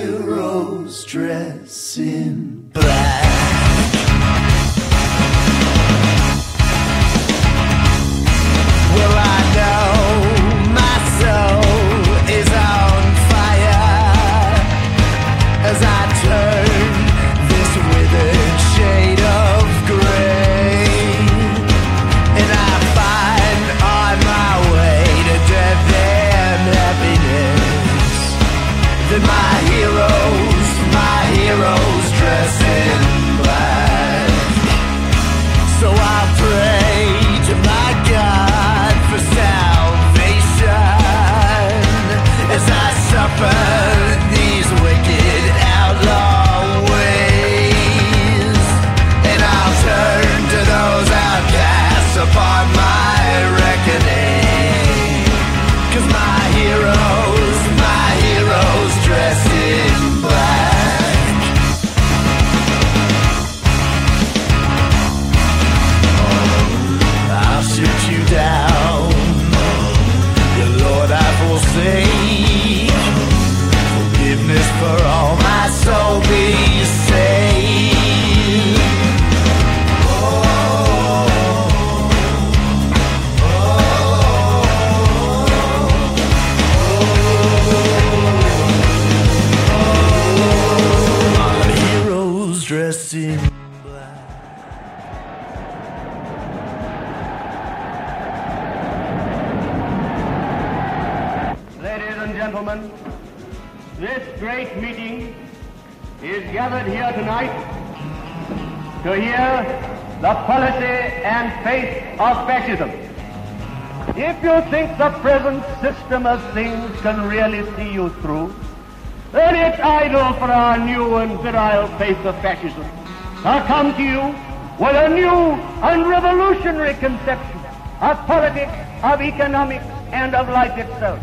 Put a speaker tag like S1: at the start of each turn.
S1: hero's dress in black. Suffer dressed in black.
S2: Ladies and gentlemen, this great meeting is gathered here tonight to hear the policy and faith of fascism. If you think the present system of things can really see you through, then it's idle for our new and virile faith of fascism I come to you with a new and revolutionary conception of politics, of economics, and of life itself.